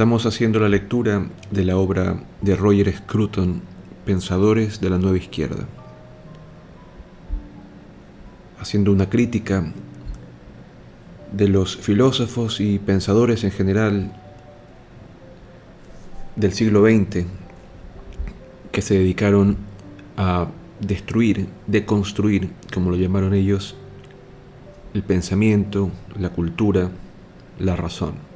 Estamos haciendo la lectura de la obra de Roger Scruton, Pensadores de la Nueva Izquierda, haciendo una crítica de los filósofos y pensadores en general del siglo XX que se dedicaron a destruir, deconstruir, como lo llamaron ellos, el pensamiento, la cultura, la razón.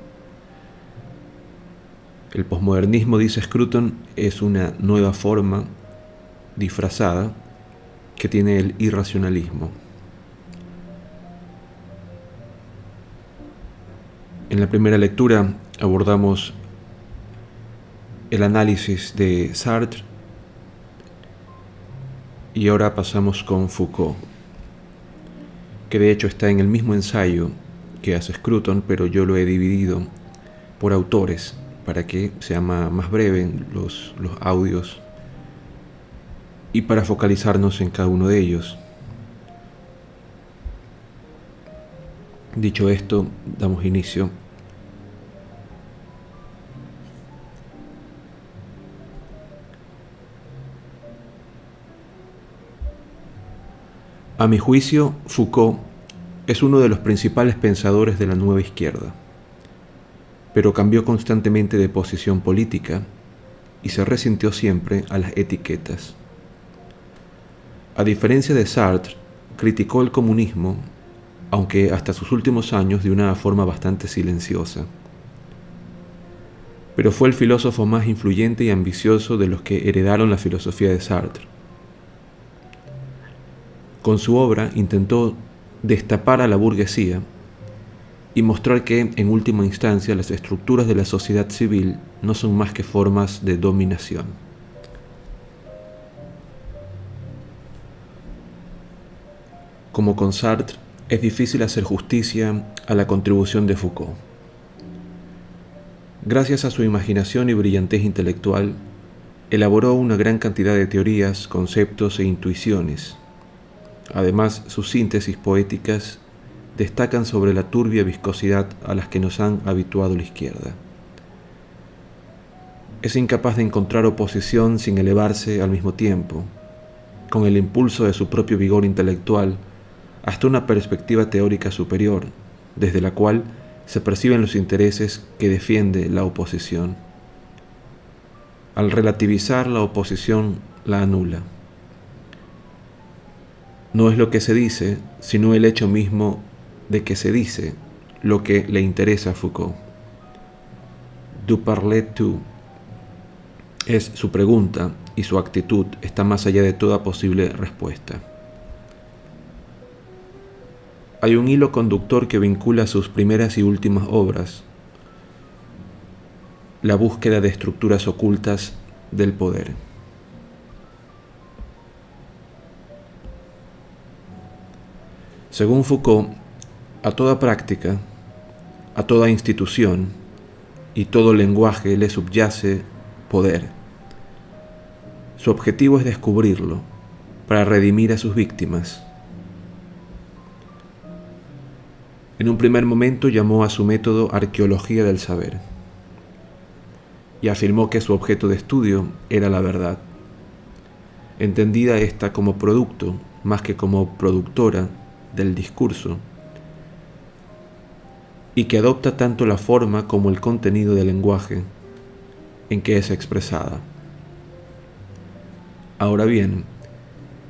El posmodernismo, dice Scruton, es una nueva forma disfrazada que tiene el irracionalismo. En la primera lectura abordamos el análisis de Sartre y ahora pasamos con Foucault, que de hecho está en el mismo ensayo que hace Scruton, pero yo lo he dividido por autores para que sea más, breve los, los audios y para focalizarnos en cada uno de ellos. Dicho esto, damos inicio. A mi juicio, Foucault es uno de los principales pensadores de la nueva izquierda pero cambió constantemente de posición política y se resintió siempre a las etiquetas. A diferencia de Sartre, criticó el comunismo, aunque hasta sus últimos años de una forma bastante silenciosa. Pero fue el filósofo más influyente y ambicioso de los que heredaron la filosofía de Sartre. Con su obra intentó destapar a la burguesía y mostrar que, en última instancia, las estructuras de la sociedad civil no son más que formas de dominación. Como con Sartre, es difícil hacer justicia a la contribución de Foucault. Gracias a su imaginación y brillantez intelectual, elaboró una gran cantidad de teorías, conceptos e intuiciones. Además, sus síntesis poéticas destacan sobre la turbia viscosidad a las que nos han habituado la izquierda. Es incapaz de encontrar oposición sin elevarse al mismo tiempo, con el impulso de su propio vigor intelectual, hasta una perspectiva teórica superior, desde la cual se perciben los intereses que defiende la oposición. Al relativizar la oposición, la anula. No es lo que se dice, sino el hecho mismo de que se dice lo que le interesa a Foucault. Du parler tu es su pregunta y su actitud está más allá de toda posible respuesta. Hay un hilo conductor que vincula sus primeras y últimas obras, la búsqueda de estructuras ocultas del poder. Según Foucault, a toda práctica, a toda institución y todo lenguaje le subyace poder. Su objetivo es descubrirlo para redimir a sus víctimas. En un primer momento llamó a su método arqueología del saber y afirmó que su objeto de estudio era la verdad, entendida esta como producto más que como productora del discurso y que adopta tanto la forma como el contenido del lenguaje en que es expresada. Ahora bien,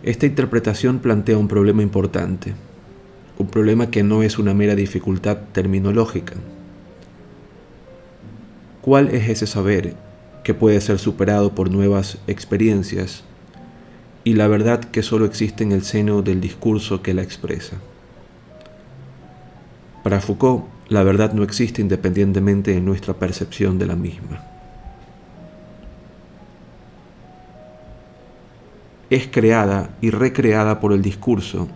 esta interpretación plantea un problema importante, un problema que no es una mera dificultad terminológica. ¿Cuál es ese saber que puede ser superado por nuevas experiencias y la verdad que solo existe en el seno del discurso que la expresa? Para Foucault, la verdad no existe independientemente de nuestra percepción de la misma. Es creada y recreada por el discurso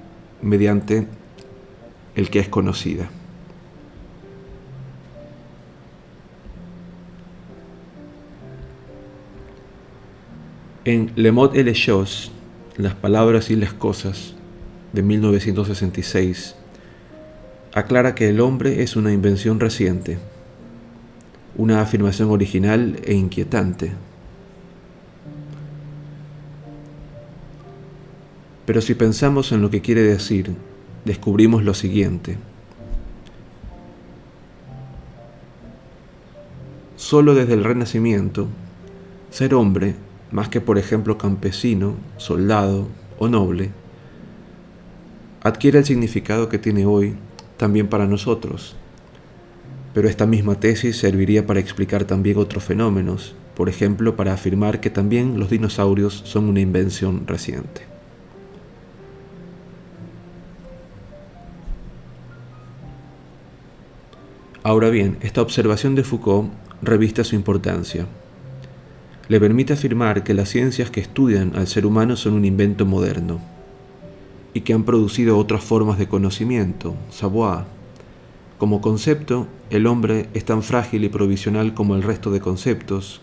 mediante el que es conocida. En Le Mot et les Choses, Las palabras y las cosas, de 1966, aclara que el hombre es una invención reciente, una afirmación original e inquietante. Pero si pensamos en lo que quiere decir, descubrimos lo siguiente. Solo desde el Renacimiento, ser hombre, más que por ejemplo campesino, soldado o noble, adquiere el significado que tiene hoy también para nosotros. Pero esta misma tesis serviría para explicar también otros fenómenos, por ejemplo, para afirmar que también los dinosaurios son una invención reciente. Ahora bien, esta observación de Foucault reviste su importancia. Le permite afirmar que las ciencias que estudian al ser humano son un invento moderno y que han producido otras formas de conocimiento, savoir. Como concepto, el hombre es tan frágil y provisional como el resto de conceptos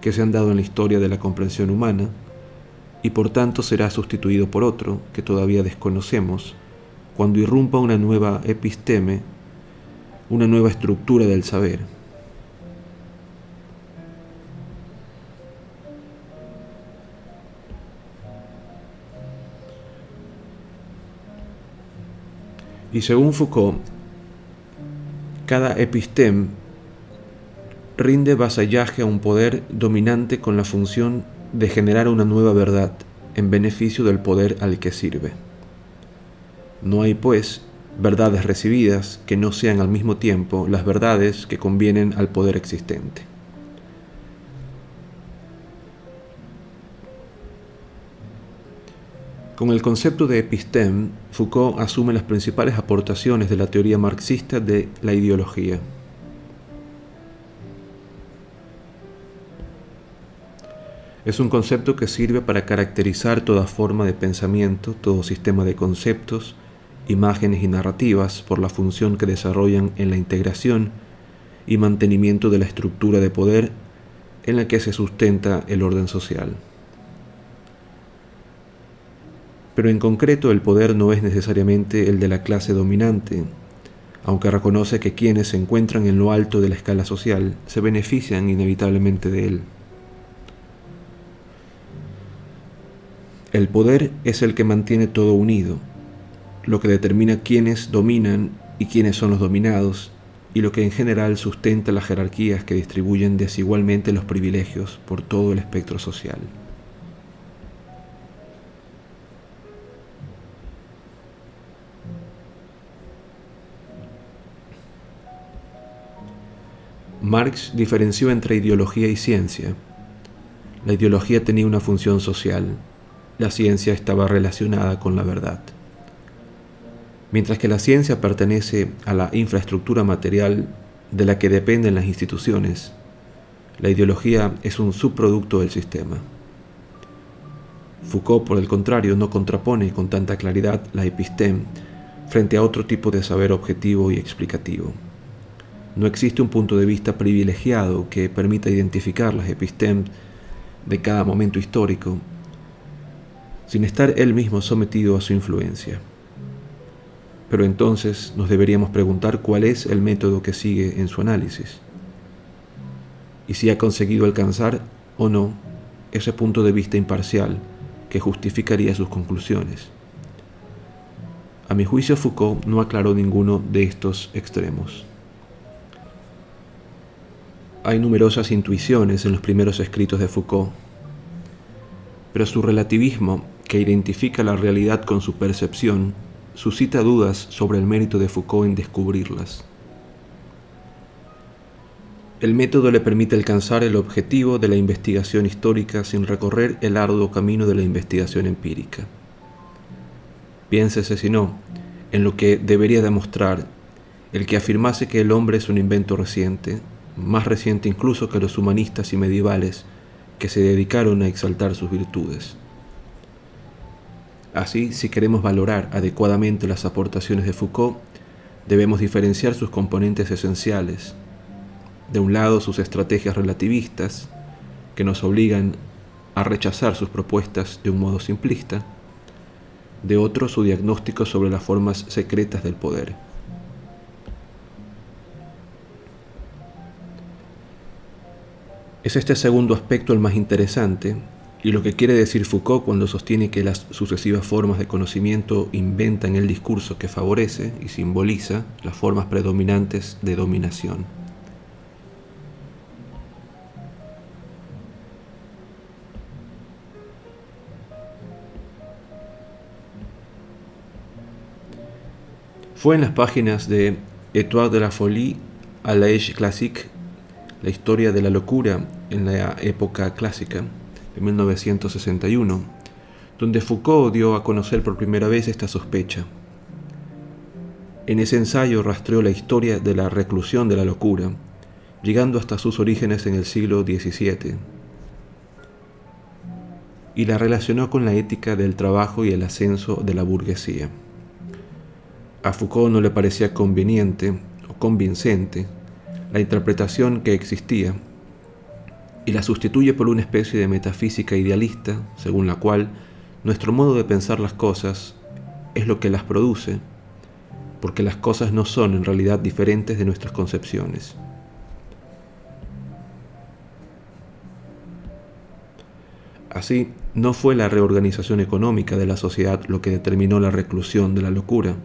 que se han dado en la historia de la comprensión humana, y por tanto será sustituido por otro que todavía desconocemos cuando irrumpa una nueva episteme una nueva estructura del saber. Y según Foucault, cada epistem rinde vasallaje a un poder dominante con la función de generar una nueva verdad en beneficio del poder al que sirve. No hay, pues, verdades recibidas que no sean al mismo tiempo las verdades que convienen al poder existente. Con el concepto de episteme, Foucault asume las principales aportaciones de la teoría marxista de la ideología. Es un concepto que sirve para caracterizar toda forma de pensamiento, todo sistema de conceptos, imágenes y narrativas por la función que desarrollan en la integración y mantenimiento de la estructura de poder en la que se sustenta el orden social. Pero en concreto el poder no es necesariamente el de la clase dominante, aunque reconoce que quienes se encuentran en lo alto de la escala social se benefician inevitablemente de él. El poder es el que mantiene todo unido, lo que determina quiénes dominan y quiénes son los dominados, y lo que en general sustenta las jerarquías que distribuyen desigualmente los privilegios por todo el espectro social. Marx diferenció entre ideología y ciencia. La ideología tenía una función social, la ciencia estaba relacionada con la verdad. Mientras que la ciencia pertenece a la infraestructura material de la que dependen las instituciones, la ideología es un subproducto del sistema. Foucault, por el contrario, no contrapone con tanta claridad la episteme frente a otro tipo de saber objetivo y explicativo. No existe un punto de vista privilegiado que permita identificar las epistemes de cada momento histórico, sin estar él mismo sometido a su influencia. Pero entonces nos deberíamos preguntar cuál es el método que sigue en su análisis y si ha conseguido alcanzar o no ese punto de vista imparcial que justificaría sus conclusiones. A mi juicio Foucault no aclaró ninguno de estos extremos. Hay numerosas intuiciones en los primeros escritos de Foucault, pero su relativismo, que identifica la realidad con su percepción, suscita dudas sobre el mérito de Foucault en descubrirlas. El método le permite alcanzar el objetivo de la investigación histórica sin recorrer el arduo camino de la investigación empírica. Piénsese, si no, en lo que debería demostrar el que afirmase que el hombre es un invento reciente, más reciente incluso que los humanistas y medievales que se dedicaron a exaltar sus virtudes. Así, si queremos valorar adecuadamente las aportaciones de Foucault, debemos diferenciar sus componentes esenciales. De un lado, sus estrategias relativistas, que nos obligan a rechazar sus propuestas de un modo simplista. De otro, su diagnóstico sobre las formas secretas del poder. Es este segundo aspecto el más interesante y lo que quiere decir Foucault cuando sostiene que las sucesivas formas de conocimiento inventan el discurso que favorece y simboliza las formas predominantes de dominación. Fue en las páginas de Étoile de la Folie à l'âge classique, la historia de la locura en la época clásica, de 1961, donde Foucault dio a conocer por primera vez esta sospecha. En ese ensayo rastreó la historia de la reclusión de la locura, llegando hasta sus orígenes en el siglo XVII, y la relacionó con la ética del trabajo y el ascenso de la burguesía. A Foucault no le parecía conveniente o convincente la interpretación que existía y la sustituye por una especie de metafísica idealista, según la cual nuestro modo de pensar las cosas es lo que las produce, porque las cosas no son en realidad diferentes de nuestras concepciones. Así, no fue la reorganización económica de la sociedad lo que determinó la reclusión de la locura,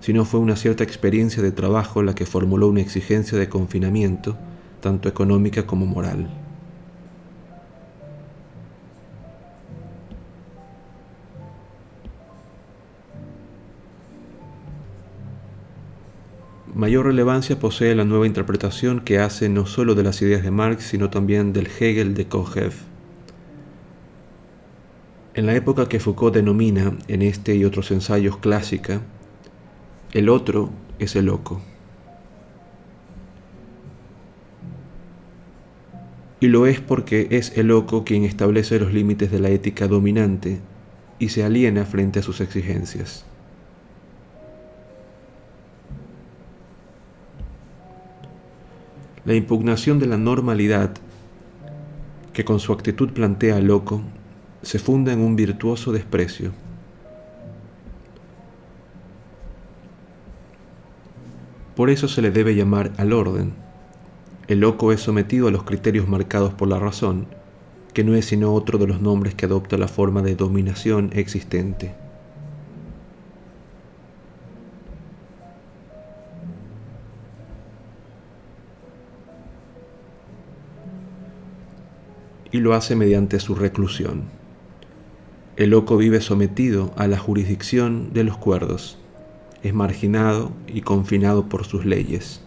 sino fue una cierta experiencia de trabajo la que formuló una exigencia de confinamiento, tanto económica como moral. Mayor relevancia posee la nueva interpretación que hace no solo de las ideas de Marx, sino también del Hegel de Kojev. En la época que Foucault denomina en este y otros ensayos clásica, el otro es el loco. Y lo es porque es el loco quien establece los límites de la ética dominante y se aliena frente a sus exigencias. La impugnación de la normalidad, que con su actitud plantea al loco, se funda en un virtuoso desprecio. Por eso se le debe llamar al orden. El loco es sometido a los criterios marcados por la razón, que no es sino otro de los nombres que adopta la forma de dominación existente. y lo hace mediante su reclusión. El loco vive sometido a la jurisdicción de los cuerdos, es marginado y confinado por sus leyes.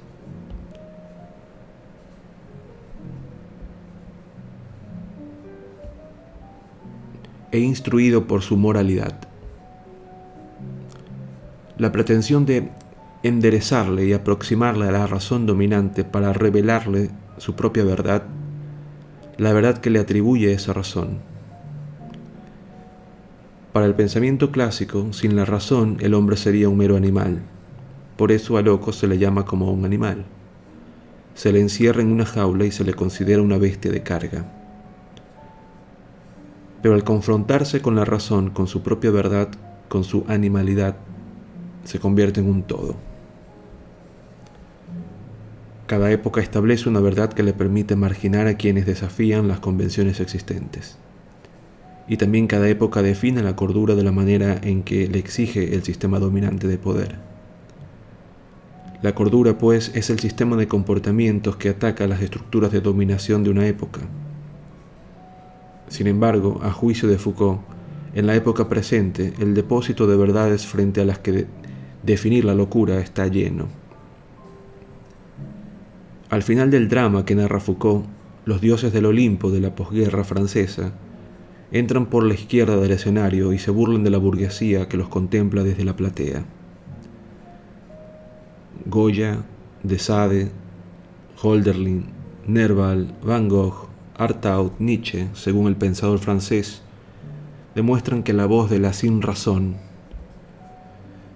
e instruido por su moralidad. La pretensión de enderezarle y aproximarle a la razón dominante para revelarle su propia verdad la verdad que le atribuye esa razón. Para el pensamiento clásico, sin la razón el hombre sería un mero animal. Por eso a loco se le llama como un animal. Se le encierra en una jaula y se le considera una bestia de carga. Pero al confrontarse con la razón, con su propia verdad, con su animalidad, se convierte en un todo. Cada época establece una verdad que le permite marginar a quienes desafían las convenciones existentes. Y también cada época define la cordura de la manera en que le exige el sistema dominante de poder. La cordura, pues, es el sistema de comportamientos que ataca las estructuras de dominación de una época. Sin embargo, a juicio de Foucault, en la época presente, el depósito de verdades frente a las que definir la locura está lleno al final del drama que narra Foucault, los dioses del Olimpo de la posguerra francesa entran por la izquierda del escenario y se burlan de la burguesía que los contempla desde la platea. Goya, de Sade, Holderlin, Nerval, Van Gogh, Artaud, Nietzsche, según el pensador francés, demuestran que la voz de la sin razón,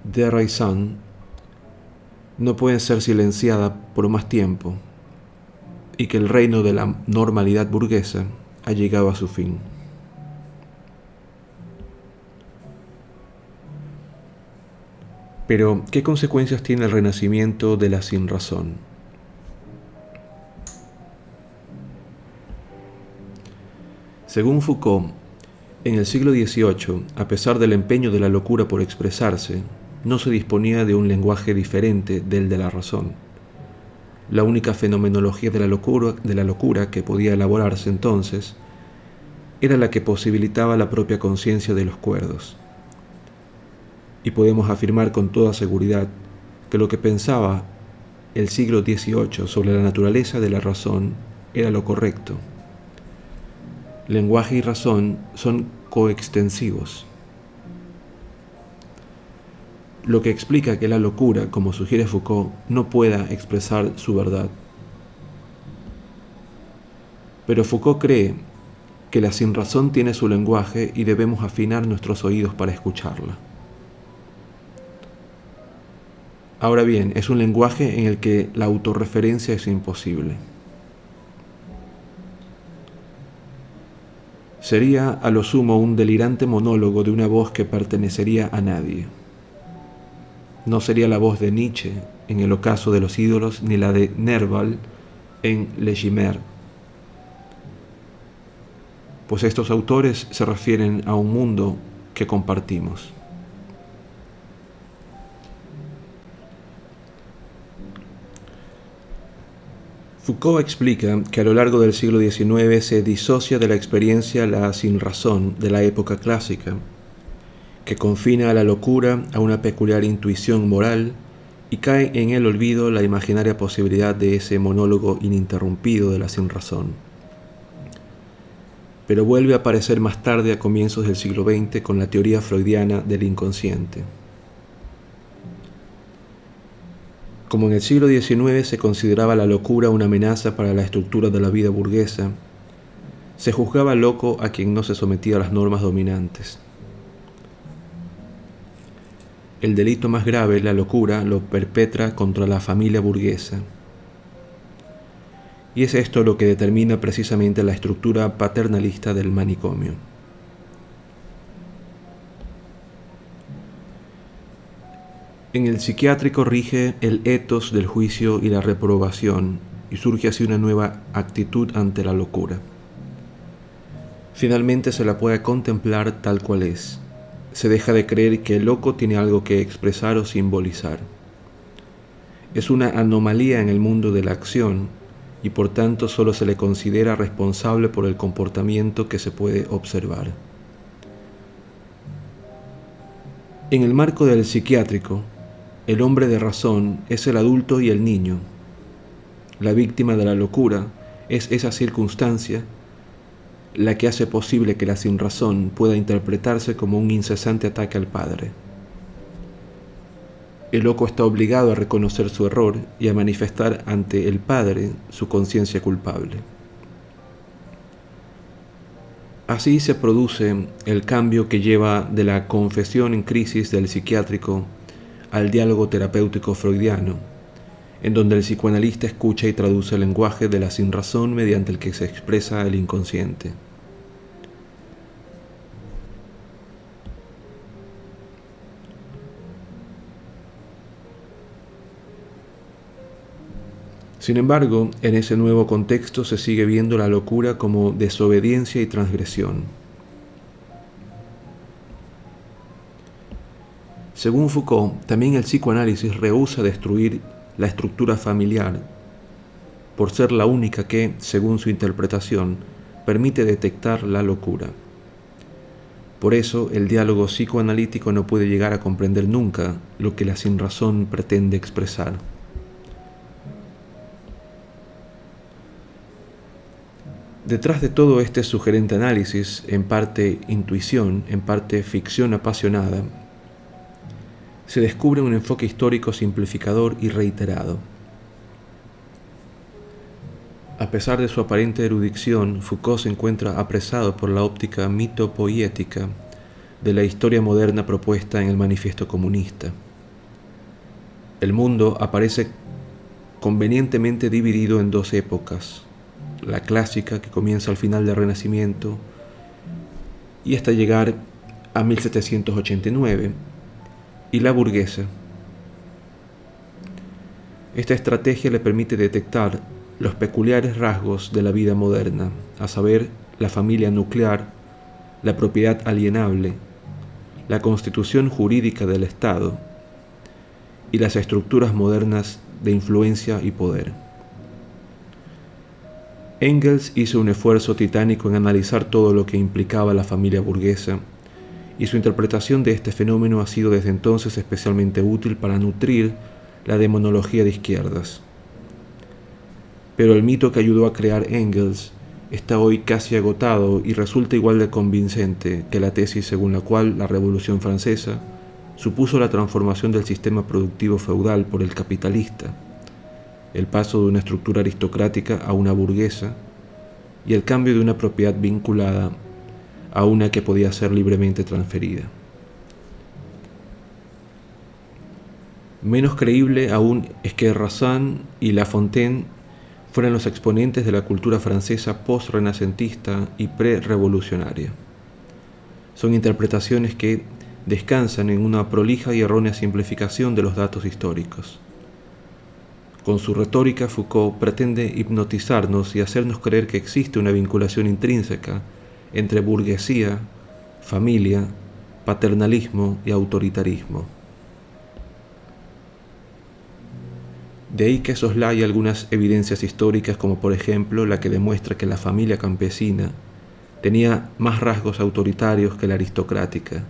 de Raison, no puede ser silenciada por más tiempo y que el reino de la normalidad burguesa ha llegado a su fin. Pero, ¿qué consecuencias tiene el renacimiento de la sinrazón? Según Foucault, en el siglo XVIII, a pesar del empeño de la locura por expresarse, no se disponía de un lenguaje diferente del de la razón. La única fenomenología de la locura, de la locura que podía elaborarse entonces era la que posibilitaba la propia conciencia de los cuerdos. Y podemos afirmar con toda seguridad que lo que pensaba el siglo XVIII sobre la naturaleza de la razón era lo correcto. Lenguaje y razón son coextensivos. Lo que explica que la locura, como sugiere Foucault, no pueda expresar su verdad. Pero Foucault cree que la sinrazón tiene su lenguaje y debemos afinar nuestros oídos para escucharla. Ahora bien, es un lenguaje en el que la autorreferencia es imposible. Sería a lo sumo un delirante monólogo de una voz que pertenecería a nadie. No sería la voz de Nietzsche en El ocaso de los ídolos ni la de Nerval en Le Chimère, pues estos autores se refieren a un mundo que compartimos. Foucault explica que a lo largo del siglo XIX se disocia de la experiencia la sinrazón de la época clásica, que confina a la locura a una peculiar intuición moral y cae en el olvido la imaginaria posibilidad de ese monólogo ininterrumpido de la sinrazón. Pero vuelve a aparecer más tarde a comienzos del siglo XX con la teoría freudiana del inconsciente. Como en el siglo XIX se consideraba la locura una amenaza para la estructura de la vida burguesa, se juzgaba loco a quien no se sometía a las normas dominantes. El delito más grave, la locura, lo perpetra contra la familia burguesa. Y es esto lo que determina precisamente la estructura paternalista del manicomio. En el psiquiátrico rige el etos del juicio y la reprobación, y surge así una nueva actitud ante la locura. Finalmente se la puede contemplar tal cual es. Se deja de creer que el loco tiene algo que expresar o simbolizar. Es una anomalía en el mundo de la acción y por tanto solo se le considera responsable por el comportamiento que se puede observar. En el marco del psiquiátrico, el hombre de razón es el adulto y el niño. La víctima de la locura es esa circunstancia la que hace posible que la sinrazón pueda interpretarse como un incesante ataque al padre. El loco está obligado a reconocer su error y a manifestar ante el padre su conciencia culpable. Así se produce el cambio que lleva de la confesión en crisis del psiquiátrico al diálogo terapéutico freudiano, en donde el psicoanalista escucha y traduce el lenguaje de la sinrazón mediante el que se expresa el inconsciente. Sin embargo, en ese nuevo contexto se sigue viendo la locura como desobediencia y transgresión. Según Foucault, también el psicoanálisis rehúsa destruir la estructura familiar por ser la única que, según su interpretación, permite detectar la locura. Por eso, el diálogo psicoanalítico no puede llegar a comprender nunca lo que la sinrazón pretende expresar. Detrás de todo este sugerente análisis, en parte intuición, en parte ficción apasionada, se descubre un enfoque histórico simplificador y reiterado. A pesar de su aparente erudición, Foucault se encuentra apresado por la óptica mitopoética de la historia moderna propuesta en el Manifiesto Comunista. El mundo aparece convenientemente dividido en dos épocas, la clásica que comienza al final del Renacimiento y hasta llegar a 1789, y la burguesa. Esta estrategia le permite detectar los peculiares rasgos de la vida moderna, a saber, la familia nuclear, la propiedad alienable, la constitución jurídica del Estado y las estructuras modernas de influencia y poder. Engels hizo un esfuerzo titánico en analizar todo lo que implicaba la familia burguesa y su interpretación de este fenómeno ha sido desde entonces especialmente útil para nutrir la demonología de izquierdas. Pero el mito que ayudó a crear Engels está hoy casi agotado y resulta igual de convincente que la tesis según la cual la Revolución Francesa supuso la transformación del sistema productivo feudal por el capitalista, el paso de una estructura aristocrática a una burguesa y el cambio de una propiedad vinculada a una que podía ser libremente transferida. Menos creíble aún es que Razin y La Fontaine fueran los exponentes de la cultura francesa post-renacentista y pre-revolucionaria. Son interpretaciones que descansan en una prolija y errónea simplificación de los datos históricos. Con su retórica, Foucault pretende hipnotizarnos y hacernos creer que existe una vinculación intrínseca entre burguesía, familia, paternalismo y autoritarismo. De ahí que soslaya algunas evidencias históricas como por ejemplo la que demuestra que la familia campesina tenía más rasgos autoritarios que la aristocrática,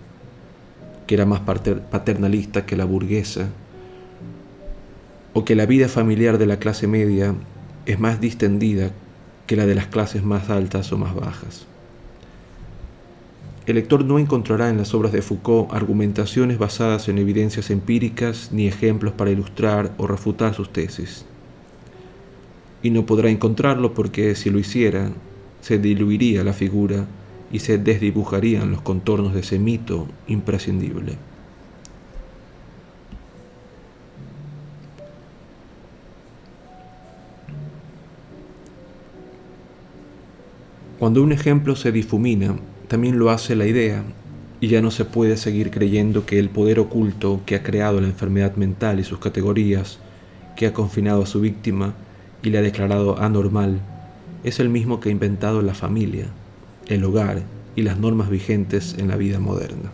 que era más paternalista que la burguesa, o que la vida familiar de la clase media es más distendida que la de las clases más altas o más bajas. El lector no encontrará en las obras de Foucault argumentaciones basadas en evidencias empíricas ni ejemplos para ilustrar o refutar sus tesis. Y no podrá encontrarlo porque si lo hiciera, se diluiría la figura y se desdibujarían los contornos de ese mito imprescindible. Cuando un ejemplo se difumina, también lo hace la idea, y ya no se puede seguir creyendo que el poder oculto que ha creado la enfermedad mental y sus categorías, que ha confinado a su víctima y le ha declarado anormal, es el mismo que ha inventado la familia, el hogar y las normas vigentes en la vida moderna.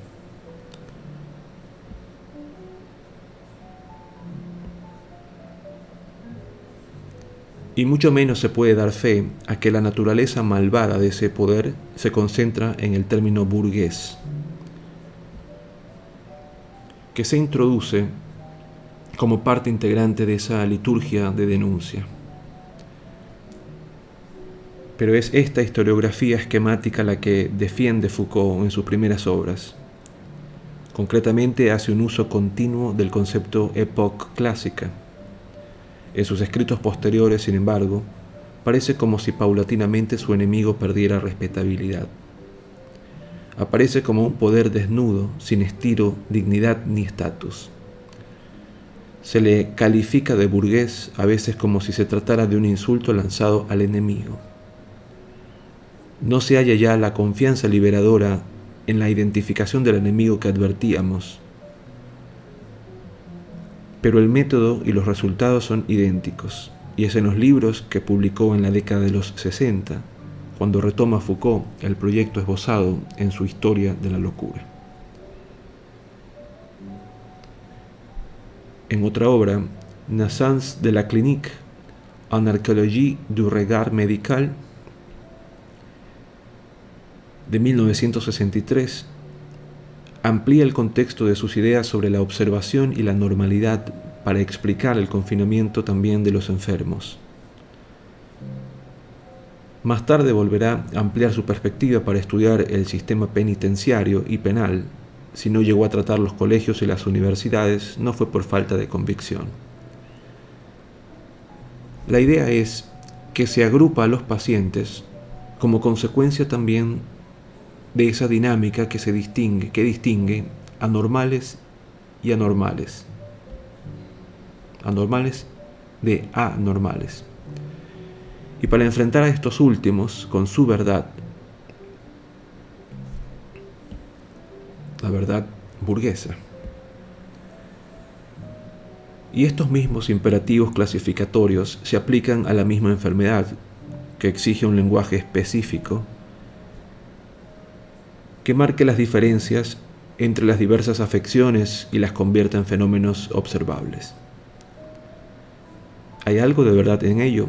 Y mucho menos se puede dar fe a que la naturaleza malvada de ese poder se concentra en el término burgués, que se introduce como parte integrante de esa liturgia de denuncia. Pero es esta historiografía esquemática la que defiende Foucault en sus primeras obras. Concretamente hace un uso continuo del concepto époque clásica en sus escritos posteriores, sin embargo, parece como si paulatinamente su enemigo perdiera respetabilidad. Aparece como un poder desnudo, sin estilo, dignidad ni estatus. Se le califica de burgués a veces como si se tratara de un insulto lanzado al enemigo. No se halla ya la confianza liberadora en la identificación del enemigo que advertíamos, pero el método y los resultados son idénticos, y es en los libros que publicó en la década de los 60, cuando retoma Foucault el proyecto esbozado en su Historia de la Locura. En otra obra, Naissance de la Clinique, en archéologie du regard médical, de 1963, amplía el contexto de sus ideas sobre la observación y la normalidad para explicar el confinamiento también de los enfermos. Más tarde volverá a ampliar su perspectiva para estudiar el sistema penitenciario y penal. Si no llegó a tratar los colegios y las universidades, no fue por falta de convicción. La idea es que se agrupa a los pacientes como consecuencia también de esa dinámica que se distingue, que distingue anormales y anormales. Anormales de anormales. Y para enfrentar a estos últimos con su verdad, la verdad burguesa. Y estos mismos imperativos clasificatorios se aplican a la misma enfermedad, que exige un lenguaje específico que marque las diferencias entre las diversas afecciones y las convierta en fenómenos observables. ¿Hay algo de verdad en ello?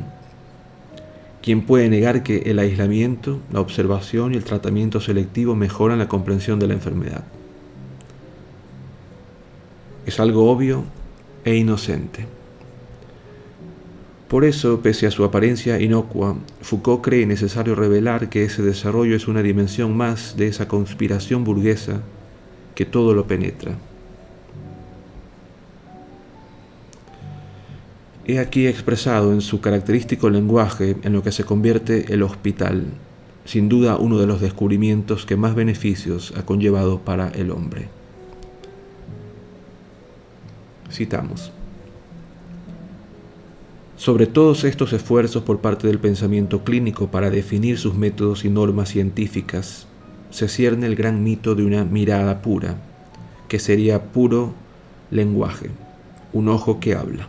¿Quién puede negar que el aislamiento, la observación y el tratamiento selectivo mejoran la comprensión de la enfermedad? Es algo obvio e inocente. Por eso, pese a su apariencia inocua, Foucault cree necesario revelar que ese desarrollo es una dimensión más de esa conspiración burguesa que todo lo penetra. He aquí expresado en su característico lenguaje en lo que se convierte el hospital, sin duda uno de los descubrimientos que más beneficios ha conllevado para el hombre. Citamos. Sobre todos estos esfuerzos por parte del pensamiento clínico para definir sus métodos y normas científicas, se cierne el gran mito de una mirada pura, que sería puro lenguaje, un ojo que habla.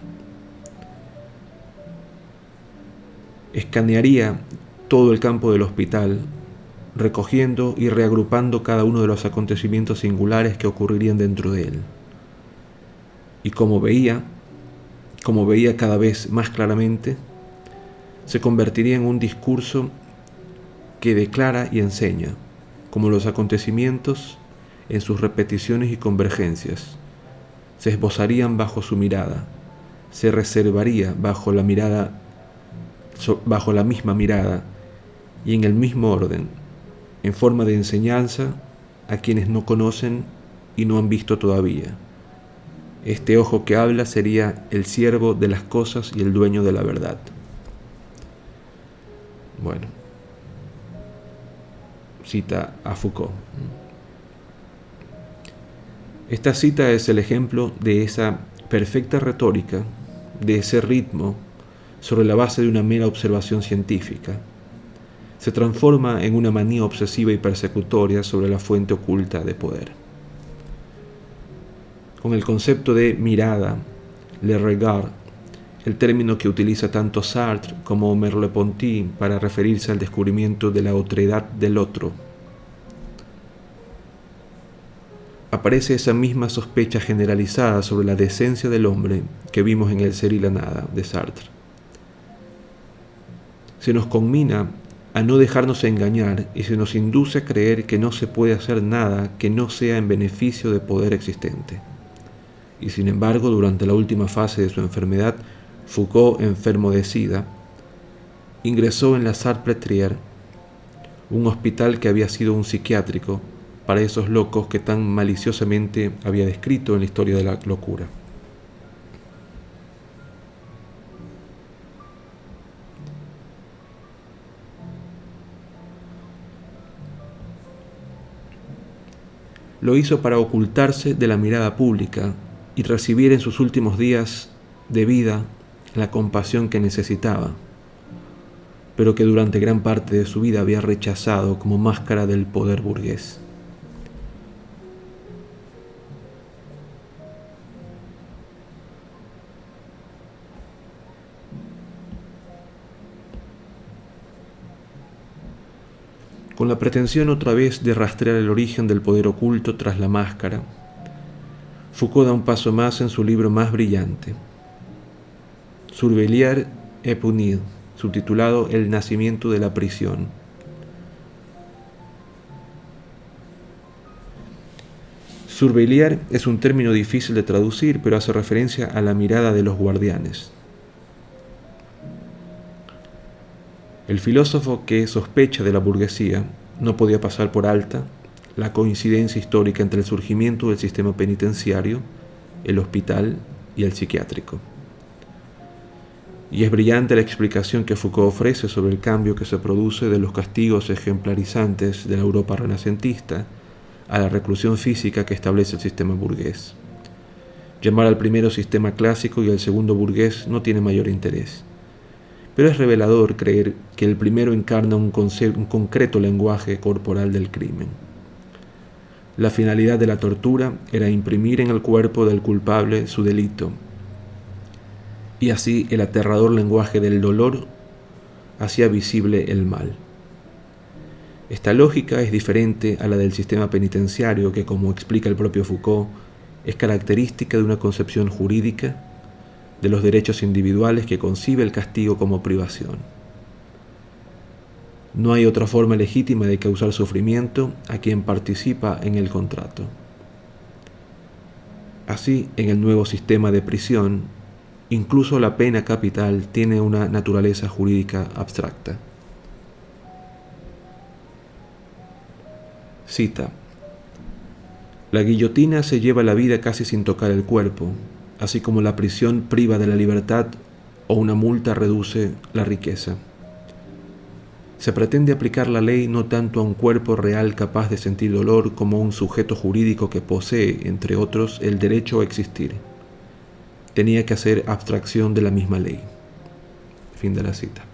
Escanearía todo el campo del hospital, recogiendo y reagrupando cada uno de los acontecimientos singulares que ocurrirían dentro de él. Y como veía, como veía cada vez más claramente, se convertiría en un discurso que declara y enseña, como los acontecimientos en sus repeticiones y convergencias, se esbozarían bajo su mirada, se reservaría bajo la mirada bajo la misma mirada y en el mismo orden, en forma de enseñanza a quienes no conocen y no han visto todavía. Este ojo que habla sería el siervo de las cosas y el dueño de la verdad. Bueno, cita a Foucault. Esta cita es el ejemplo de esa perfecta retórica, de ese ritmo sobre la base de una mera observación científica. Se transforma en una manía obsesiva y persecutoria sobre la fuente oculta de poder. Con el concepto de mirada, le regard, el término que utiliza tanto Sartre como Merleau-Ponty para referirse al descubrimiento de la otredad del otro. Aparece esa misma sospecha generalizada sobre la decencia del hombre que vimos en El ser y la nada de Sartre. Se nos conmina a no dejarnos engañar y se nos induce a creer que no se puede hacer nada que no sea en beneficio de poder existente. Y sin embargo, durante la última fase de su enfermedad, Foucault, enfermo de SIDA, ingresó en la Sartre-Trier, un hospital que había sido un psiquiátrico para esos locos que tan maliciosamente había descrito en la historia de la locura. Lo hizo para ocultarse de la mirada pública y recibir en sus últimos días de vida la compasión que necesitaba, pero que durante gran parte de su vida había rechazado como máscara del poder burgués. Con la pretensión otra vez de rastrear el origen del poder oculto tras la máscara, Foucault da un paso más en su libro más brillante, Surveiller et punir, subtitulado El nacimiento de la prisión. Surveiller es un término difícil de traducir, pero hace referencia a la mirada de los guardianes. El filósofo que sospecha de la burguesía no podía pasar por alta la coincidencia histórica entre el surgimiento del sistema penitenciario, el hospital y el psiquiátrico. Y es brillante la explicación que Foucault ofrece sobre el cambio que se produce de los castigos ejemplarizantes de la Europa renacentista a la reclusión física que establece el sistema burgués. Llamar al primero sistema clásico y al segundo burgués no tiene mayor interés. Pero es revelador creer que el primero encarna un, concreto lenguaje corporal del crimen. La finalidad de la tortura era imprimir en el cuerpo del culpable su delito y así el aterrador lenguaje del dolor hacía visible el mal. Esta lógica es diferente a la del sistema penitenciario que, como explica el propio Foucault, es característica de una concepción jurídica de los derechos individuales que concibe el castigo como privación. No hay otra forma legítima de causar sufrimiento a quien participa en el contrato. Así, en el nuevo sistema de prisión, incluso la pena capital tiene una naturaleza jurídica abstracta. Cita. La guillotina se lleva la vida casi sin tocar el cuerpo, así como la prisión priva de la libertad o una multa reduce la riqueza se pretende aplicar la ley no tanto a un cuerpo real capaz de sentir dolor como a un sujeto jurídico que posee, entre otros, el derecho a existir. Tenía que hacer abstracción de la misma ley. Fin de la cita.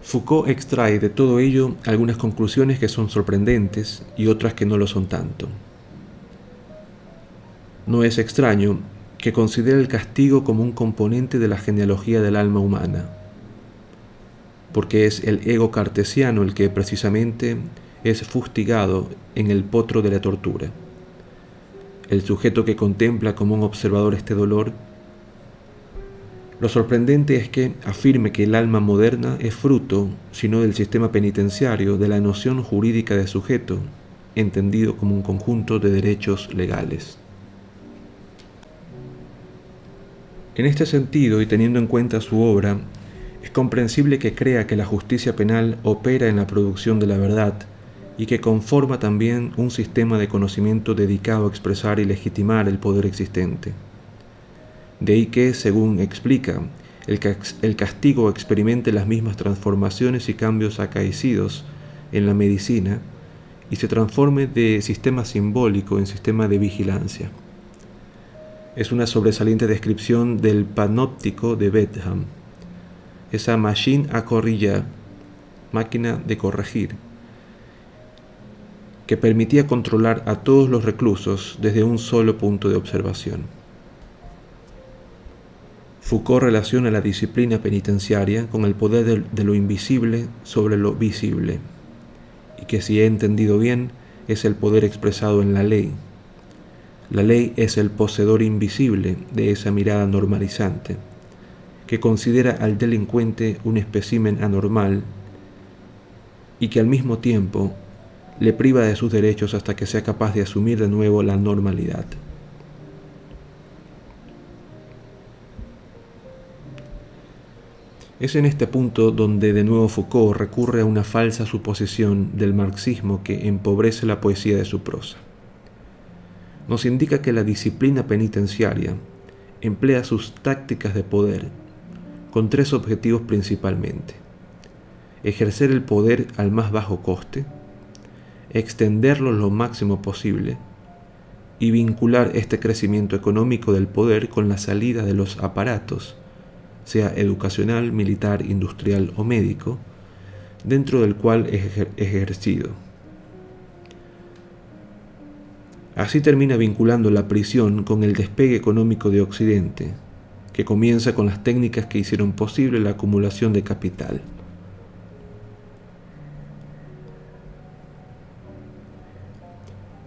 Foucault extrae de todo ello algunas conclusiones que son sorprendentes y otras que no lo son tanto. No es extraño que considera el castigo como un componente de la genealogía del alma humana, porque es el ego cartesiano el que precisamente es fustigado en el potro de la tortura. El sujeto que contempla como un observador este dolor, lo sorprendente es que afirme que el alma moderna es fruto, sino del sistema penitenciario, de la noción jurídica de sujeto, entendido como un conjunto de derechos legales. En este sentido, y teniendo en cuenta su obra, es comprensible que crea que la justicia penal opera en la producción de la verdad y que conforma también un sistema de conocimiento dedicado a expresar y legitimar el poder existente. De ahí que, según explica, el, castigo experimente las mismas transformaciones y cambios acaecidos en la medicina y se transforme de sistema simbólico en sistema de vigilancia es una sobresaliente descripción del panóptico de Betham, esa machine a corrilla, máquina de corregir, que permitía controlar a todos los reclusos desde un solo punto de observación. Foucault relaciona la disciplina penitenciaria con el poder de, de, lo invisible sobre lo visible, y que si he entendido bien es el poder expresado en la ley, la ley es el poseedor invisible de esa mirada normalizante, que considera al delincuente un espécimen anormal y que al mismo tiempo le priva de sus derechos hasta que sea capaz de asumir de nuevo la normalidad. Es en este punto donde de nuevo Foucault recurre a una falsa suposición del marxismo que empobrece la poesía de su prosa nos indica que la disciplina penitenciaria emplea sus tácticas de poder con tres objetivos principalmente. Ejercer el poder al más bajo coste, extenderlo lo máximo posible y vincular este crecimiento económico del poder con la salida de los aparatos, sea educacional, militar, industrial o médico, dentro del cual es ejercido. Así termina vinculando la prisión con el despegue económico de Occidente, que comienza con las técnicas que hicieron posible la acumulación de capital.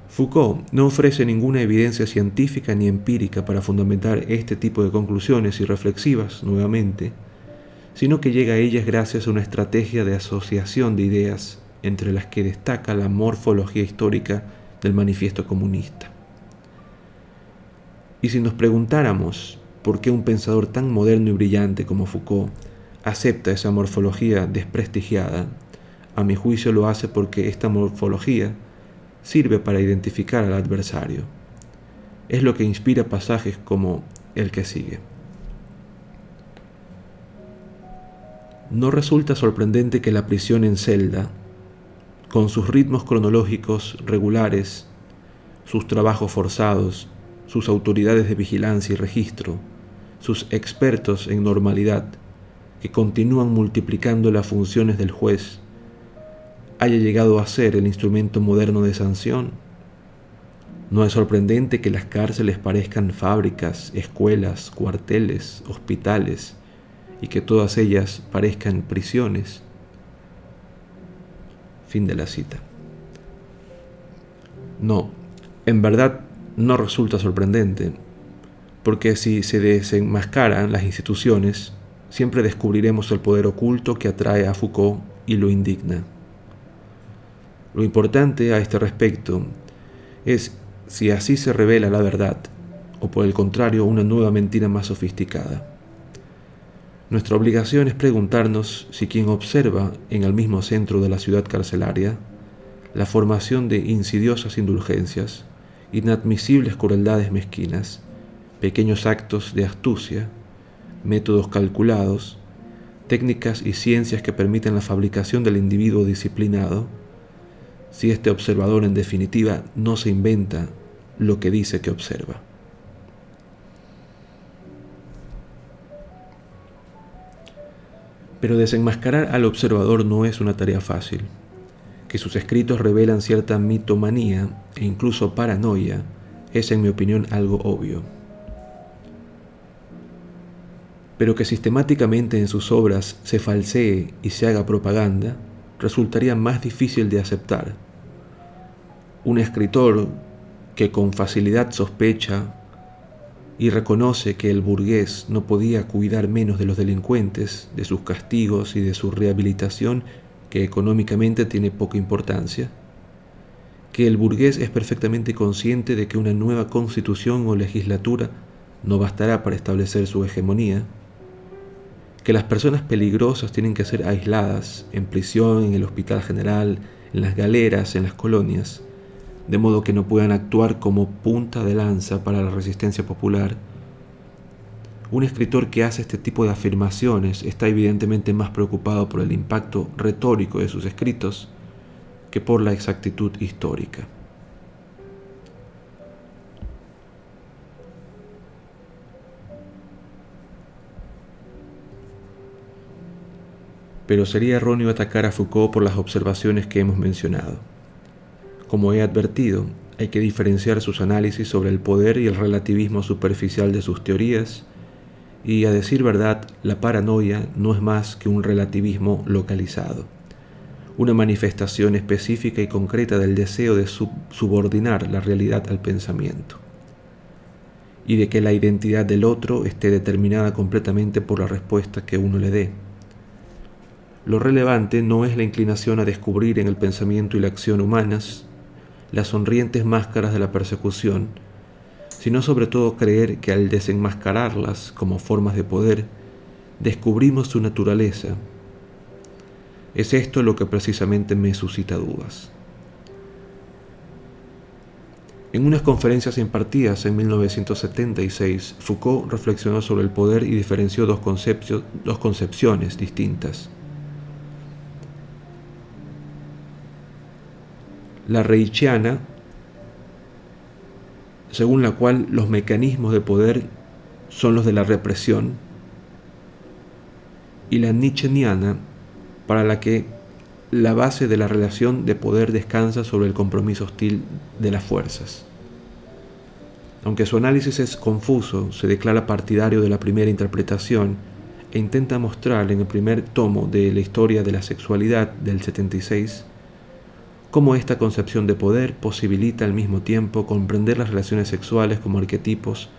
Foucault no ofrece ninguna evidencia científica ni empírica para fundamentar este tipo de conclusiones irreflexivas, nuevamente, sino que llega a ellas gracias a una estrategia de asociación de ideas entre las que destaca la morfología histórica del manifiesto comunista. Y si nos preguntáramos por qué un pensador tan moderno y brillante como Foucault acepta esa morfología desprestigiada, a mi juicio lo hace porque esta morfología sirve para identificar al adversario. Es lo que inspira pasajes como el que sigue. No resulta sorprendente que la prisión en celda con sus ritmos cronológicos regulares, sus trabajos forzados, sus autoridades de vigilancia y registro, sus expertos en normalidad, que continúan multiplicando las funciones del juez, haya llegado a ser el instrumento moderno de sanción? No es sorprendente que las cárceles parezcan fábricas, escuelas, cuarteles, hospitales y que todas ellas parezcan prisiones. Fin de la cita. No, en verdad no resulta sorprendente, porque si se desenmascaran las instituciones, siempre descubriremos el poder oculto que atrae a Foucault y lo indigna. Lo importante a este respecto es si así se revela la verdad, o por el contrario una nueva mentira más sofisticada. Nuestra obligación es preguntarnos si quien observa en el mismo centro de la ciudad carcelaria la formación de insidiosas indulgencias, inadmisibles crueldades mezquinas, pequeños actos de astucia, métodos calculados, técnicas y ciencias que permiten la fabricación del individuo disciplinado, si este observador en definitiva no se inventa lo que dice que observa. Pero desenmascarar al observador no es una tarea fácil. Que sus escritos revelan cierta mitomanía e incluso paranoia es en mi opinión algo obvio. Pero que sistemáticamente en sus obras se falsee y se haga propaganda resultaría más difícil de aceptar. Un escritor que con facilidad sospecha y reconoce que el burgués no podía cuidar menos de los delincuentes, de sus castigos y de su rehabilitación, que económicamente tiene poca importancia, que el burgués es perfectamente consciente de que una nueva constitución o legislatura no bastará para establecer su hegemonía, que las personas peligrosas tienen que ser aisladas en prisión, en el hospital general, en las galeras, en las colonias, de modo que no puedan actuar como punta de lanza para la resistencia popular. Un escritor que hace este tipo de afirmaciones está evidentemente más preocupado por el impacto retórico de sus escritos que por la exactitud histórica. Pero sería erróneo atacar a Foucault por las observaciones que hemos mencionado. Como he advertido, hay que diferenciar sus análisis sobre el poder y el relativismo superficial de sus teorías, y a decir verdad, la paranoia no es más que un relativismo localizado, una manifestación específica y concreta del deseo de subordinar la realidad al pensamiento, y de que la identidad del otro esté determinada completamente por la respuesta que uno le dé. Lo relevante no es la inclinación a descubrir en el pensamiento y la acción humanas las sonrientes máscaras de la persecución, sino sobre todo creer que al desenmascararlas como formas de poder, descubrimos su naturaleza. Es esto lo que precisamente me suscita dudas. En unas conferencias impartidas en 1976, Foucault reflexionó sobre el poder y diferenció dos, dos concepciones distintas. La reichiana, según la cual los mecanismos de poder son los de la represión, y la nicheniana, para la que la base de la relación de poder descansa sobre el compromiso hostil de las fuerzas. Aunque su análisis es confuso, se declara partidario de la primera interpretación e intenta mostrar en el primer tomo de la historia de la sexualidad del 76 cómo esta concepción de poder posibilita al mismo tiempo comprender las relaciones sexuales como arquetipos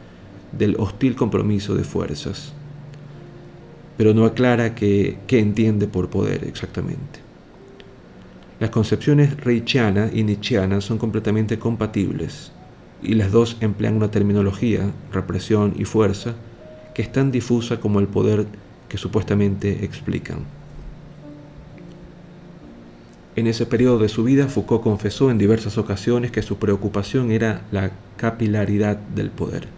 del hostil compromiso de fuerzas. Pero no aclara qué entiende por poder exactamente. Las concepciones reichiana y nietzscheana son completamente compatibles y las dos emplean una terminología, represión y fuerza, que es tan difusa como el poder que supuestamente explican. En ese periodo de su vida, Foucault confesó en diversas ocasiones que su preocupación era la capilaridad del poder.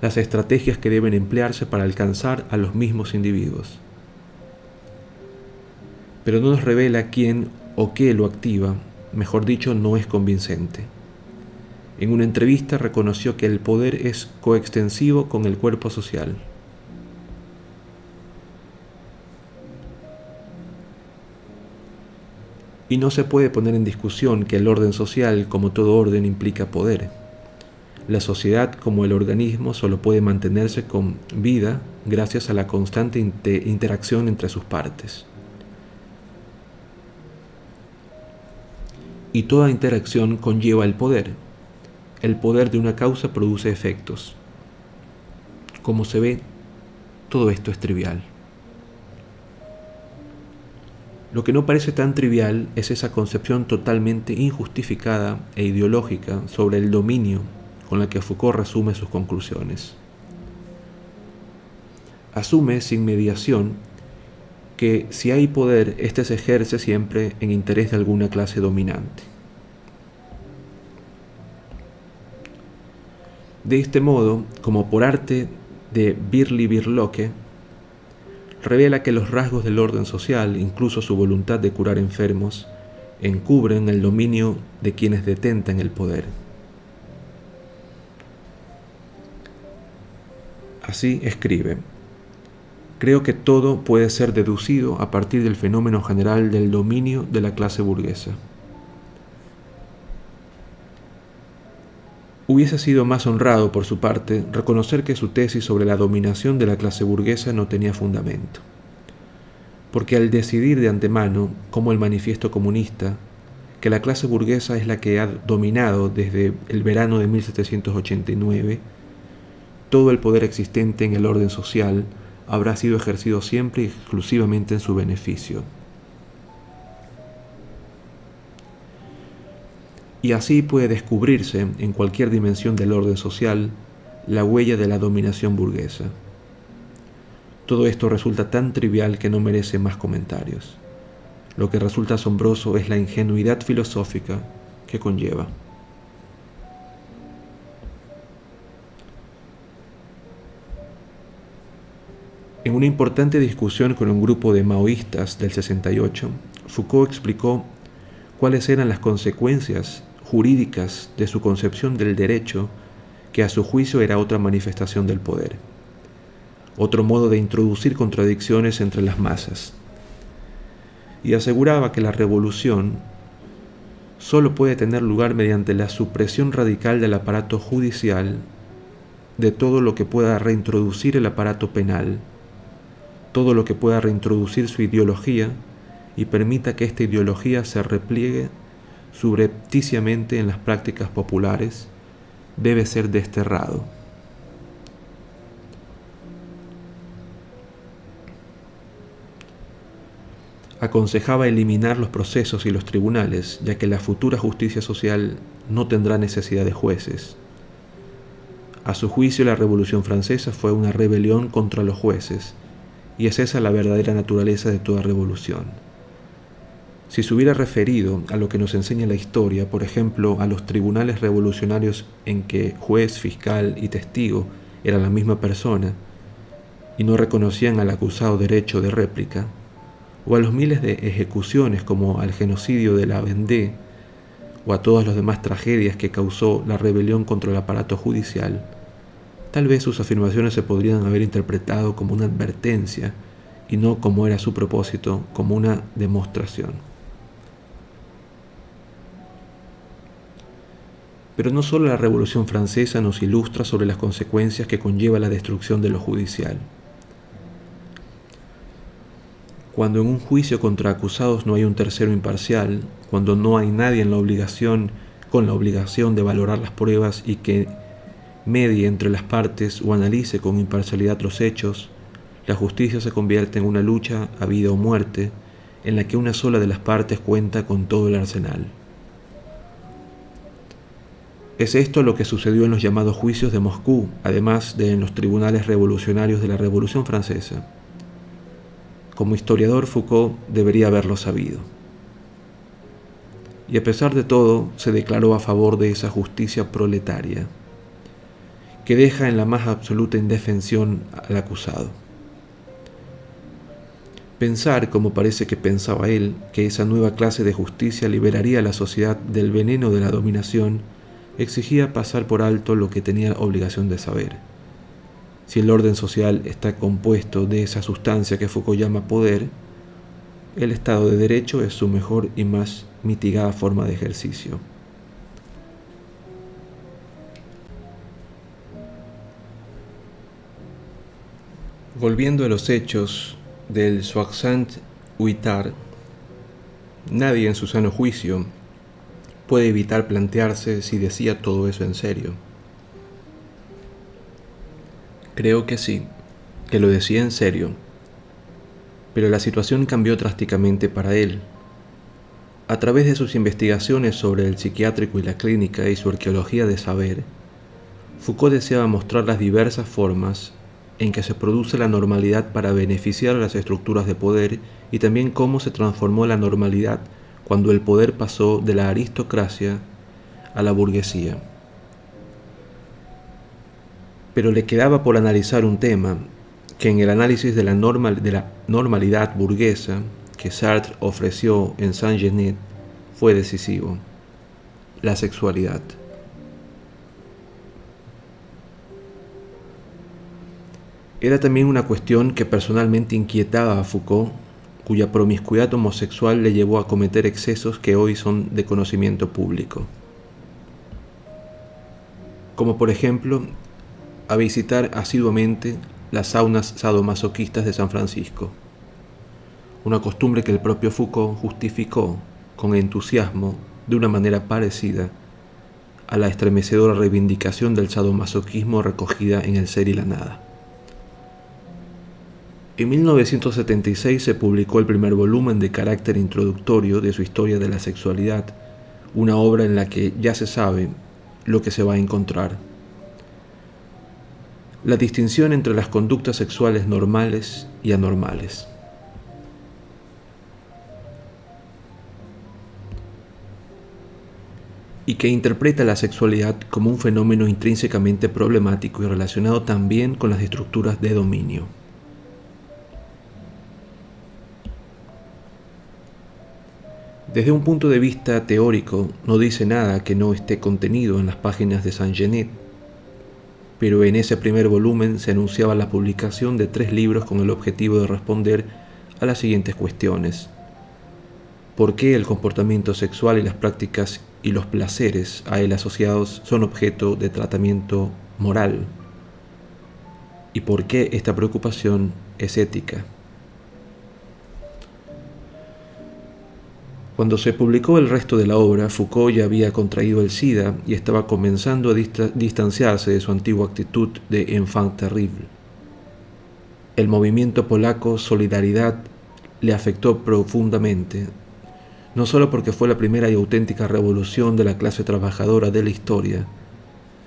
Las estrategias que deben emplearse para alcanzar a los mismos individuos. Pero no nos revela quién o qué lo activa, mejor dicho, no es convincente. En una entrevista reconoció que el poder es coextensivo con el cuerpo social. Y no se puede poner en discusión que el orden social, como todo orden, implica poder. La sociedad, como el organismo, solo puede mantenerse con vida gracias a la constante interacción entre sus partes. Y toda interacción conlleva el poder. El poder de una causa produce efectos. Como se ve, todo esto es trivial. Lo que no parece tan trivial es esa concepción totalmente injustificada e ideológica sobre el dominio con la que Foucault resume sus conclusiones. Asume sin mediación que si hay poder, éste se ejerce siempre en interés de alguna clase dominante. De este modo, como por arte de Birli Birloque, revela que los rasgos del orden social, incluso su voluntad de curar enfermos, encubren el dominio de quienes detentan el poder. Así escribe, creo que todo puede ser deducido a partir del fenómeno general del dominio de la clase burguesa. Hubiese sido más honrado por su parte reconocer que su tesis sobre la dominación de la clase burguesa no tenía fundamento. Porque al decidir de antemano, como el manifiesto comunista, que la clase burguesa es la que ha dominado desde el verano de 1789, todo el poder existente en el orden social habrá sido ejercido siempre y exclusivamente en su beneficio. Y así puede descubrirse en cualquier dimensión del orden social la huella de la dominación burguesa. Todo esto resulta tan trivial que no merece más comentarios. Lo que resulta asombroso es la ingenuidad filosófica que conlleva. En una importante discusión con un grupo de maoístas del 68, Foucault explicó cuáles eran las consecuencias jurídicas de su concepción del derecho que a su juicio era otra manifestación del poder, otro modo de introducir contradicciones entre las masas. Y aseguraba que la revolución solo puede tener lugar mediante la supresión radical del aparato judicial de todo lo que pueda reintroducir el aparato penal, todo lo que pueda reintroducir su ideología y permita que esta ideología se repliegue subrepticiamente en las prácticas populares debe ser desterrado. Aconsejaba eliminar los procesos y los tribunales, ya que la futura justicia social no tendrá necesidad de jueces. A su juicio, la Revolución Francesa fue una rebelión contra los jueces, y es esa la verdadera naturaleza de toda revolución si se hubiera referido a lo que nos enseña la historia, por ejemplo, a los tribunales revolucionarios en que juez, fiscal y testigo eran la misma persona y no reconocían al acusado derecho de réplica, o a los miles de ejecuciones como al genocidio de la Vendée, o a todas las demás tragedias que causó la rebelión contra el aparato judicial, tal vez sus afirmaciones se podrían haber interpretado como una advertencia y no como era su propósito, como una demostración. Pero no solo la Revolución Francesa nos ilustra sobre las consecuencias que conlleva la destrucción de lo judicial. Cuando en un juicio contra acusados no hay un tercero imparcial, cuando no hay nadie en la obligación con la obligación de valorar las pruebas y que medie entre las partes o analice con imparcialidad los hechos, la justicia se convierte en una lucha a vida o muerte en la que una sola de las partes cuenta con todo el arsenal. Es esto lo que sucedió en los llamados juicios de Moscú, además de en los tribunales revolucionarios de la Revolución Francesa. Como historiador, Foucault debería haberlo sabido. Y a pesar de todo, se declaró a favor de esa justicia proletaria, que deja en la más absoluta indefensión al acusado. Pensar, como parece que pensaba él, que esa nueva clase de justicia liberaría a la sociedad del veneno de la dominación, exigía pasar por alto lo que tenía obligación de saber. Si el orden social está compuesto de esa sustancia que Foucault llama poder, el Estado de Derecho es su mejor y más mitigada forma de ejercicio. Volviendo a los hechos del Soixante Huitar, nadie en su sano juicio puede evitar plantearse si decía todo eso en serio. Creo que sí, que lo decía en serio, pero la situación cambió drásticamente para él. A través de sus investigaciones sobre el psiquiátrico y la clínica y su arqueología de saber, Foucault deseaba mostrar las diversas formas en que se produce la normalidad para beneficiar a las estructuras de poder y también cómo se transformó la normalidad cuando el poder pasó de la aristocracia a la burguesía. Pero le quedaba por analizar un tema que en el análisis de la, normalidad burguesa que Sartre ofreció en Saint-Genet fue decisivo, la sexualidad. Era también una cuestión que personalmente inquietaba a Foucault, cuya promiscuidad homosexual le llevó a cometer excesos que hoy son de conocimiento público. Como por ejemplo, a visitar asiduamente las saunas sadomasoquistas de San Francisco, una costumbre que el propio Foucault justificó con entusiasmo de una manera parecida a la estremecedora reivindicación del sadomasoquismo recogida en El Ser y la Nada. En 1976 se publicó el primer volumen de carácter introductorio de su historia de la sexualidad, una obra en la que ya se sabe lo que se va a encontrar. La distinción entre las conductas sexuales normales y anormales. y que interpreta la sexualidad como un fenómeno intrínsecamente problemático y relacionado también con las estructuras de dominio. Desde un punto de vista teórico, no dice nada que no esté contenido en las páginas de Saint Genet, pero en ese primer volumen se anunciaba la publicación de tres libros con el objetivo de responder a las siguientes cuestiones. ¿Por qué el comportamiento sexual y las prácticas y los placeres a él asociados son objeto de tratamiento moral? ¿Y por qué esta preocupación es ética? Cuando se publicó el resto de la obra, Foucault ya había contraído el SIDA y estaba comenzando a distanciarse de su antigua actitud de enfant terrible. El movimiento polaco Solidaridad le afectó profundamente, no solo porque fue la primera y auténtica revolución de la clase trabajadora de la historia,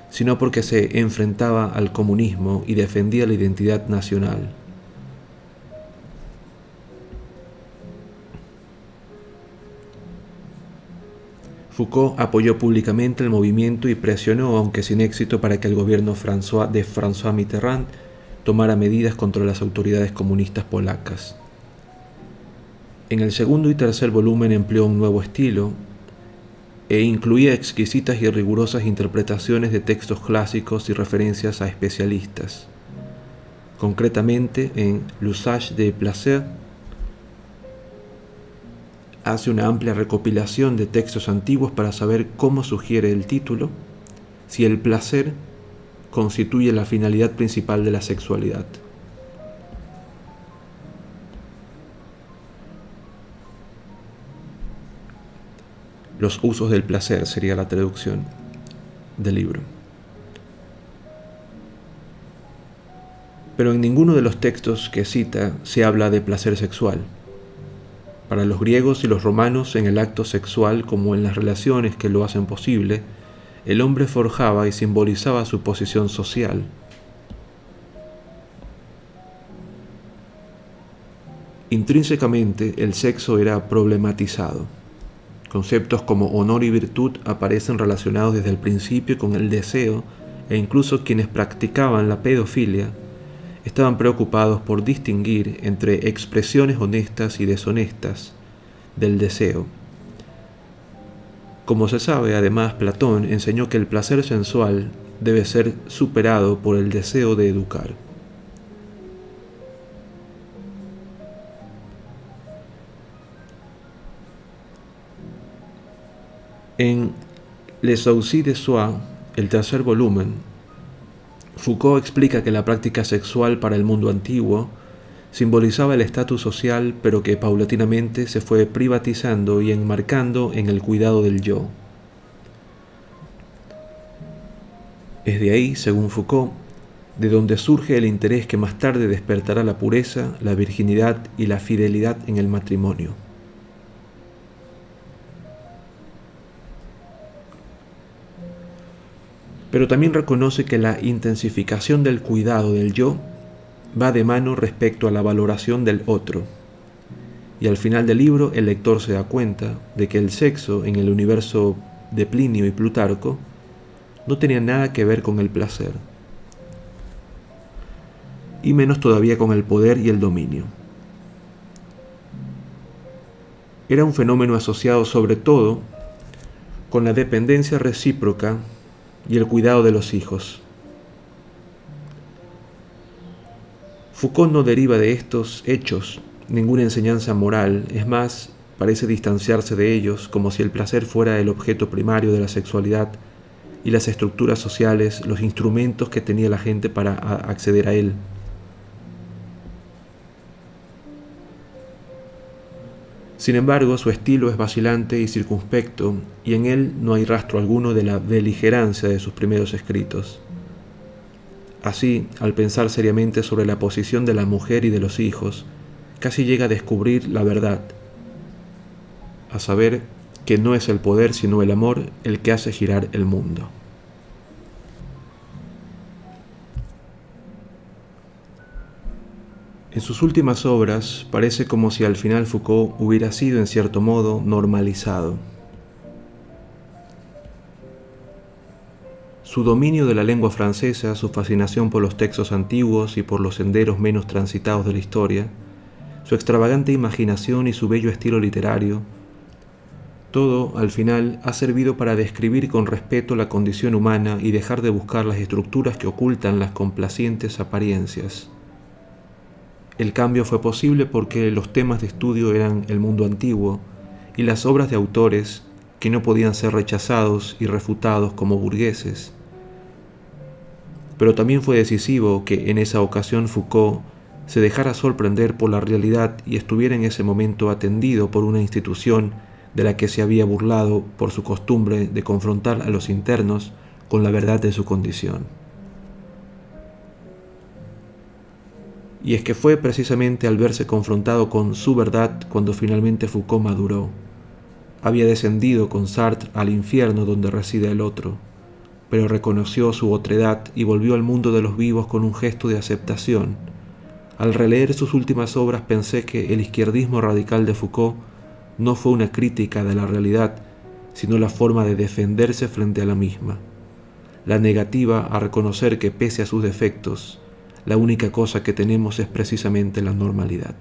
sino porque se enfrentaba al comunismo y defendía la identidad nacional. Foucault apoyó públicamente el movimiento y presionó, aunque sin éxito, para que el gobierno de François Mitterrand tomara medidas contra las autoridades comunistas polacas. En el segundo y tercer volumen empleó un nuevo estilo e incluía exquisitas y rigurosas interpretaciones de textos clásicos y referencias a especialistas. Concretamente en L'usage des plaisirs hace una amplia recopilación de textos antiguos para saber cómo sugiere el título si el placer constituye la finalidad principal de la sexualidad. Los usos del placer sería la traducción del libro. Pero en ninguno de los textos que cita se habla de placer sexual. Para los griegos y los romanos, en el acto sexual como en las relaciones que lo hacen posible, el hombre forjaba y simbolizaba su posición social. Intrínsecamente, el sexo era problematizado. Conceptos como honor y virtud aparecen relacionados desde el principio con el deseo e incluso quienes practicaban la pedofilia estaban preocupados por distinguir entre expresiones honestas y deshonestas del deseo. Como se sabe, además, Platón enseñó que el placer sensual debe ser superado por el deseo de educar. En Les Soucis de Soie, el tercer volumen, Foucault explica que la práctica sexual para el mundo antiguo simbolizaba el estatus social, pero que paulatinamente se fue privatizando y enmarcando en el cuidado del yo. Es de ahí, según Foucault, de donde surge el interés que más tarde despertará la pureza, la virginidad y la fidelidad en el matrimonio. Pero también reconoce que la intensificación del cuidado del yo va de mano respecto a la valoración del otro. Y al final del libro el lector se da cuenta de que el sexo en el universo de Plinio y Plutarco no tenía nada que ver con el placer, y menos todavía con el poder y el dominio. Era un fenómeno asociado sobre todo con la dependencia recíproca y el cuidado de los hijos. Foucault no deriva de estos hechos ninguna enseñanza moral, es más, parece distanciarse de ellos como si el placer fuera el objeto primario de la sexualidad y las estructuras sociales los instrumentos que tenía la gente para acceder a él. Sin embargo, su estilo es vacilante y circunspecto, y en él no hay rastro alguno de la beligerancia de sus primeros escritos. Así, al pensar seriamente sobre la posición de la mujer y de los hijos, casi llega a descubrir la verdad, a saber que no es el poder sino el amor el que hace girar el mundo. En sus últimas obras parece como si al final Foucault hubiera sido en cierto modo normalizado. Su dominio de la lengua francesa, su fascinación por los textos antiguos y por los senderos menos transitados de la historia, su extravagante imaginación y su bello estilo literario, todo, al final, ha servido para describir con respeto la condición humana y dejar de buscar las estructuras que ocultan las complacientes apariencias. El cambio fue posible porque los temas de estudio eran el mundo antiguo y las obras de autores que no podían ser rechazados y refutados como burgueses. Pero también fue decisivo que en esa ocasión Foucault se dejara sorprender por la realidad y estuviera en ese momento atendido por una institución de la que se había burlado por su costumbre de confrontar a los internos con la verdad de su condición. Y es que fue precisamente al verse confrontado con su verdad cuando finalmente Foucault maduró. Había descendido con Sartre al infierno donde reside el otro, pero reconoció su otredad y volvió al mundo de los vivos con un gesto de aceptación. Al releer sus últimas obras pensé que el izquierdismo radical de Foucault no fue una crítica de la realidad, sino la forma de defenderse frente a la misma, la negativa a reconocer que pese a sus defectos, la única cosa que tenemos es precisamente la normalidad.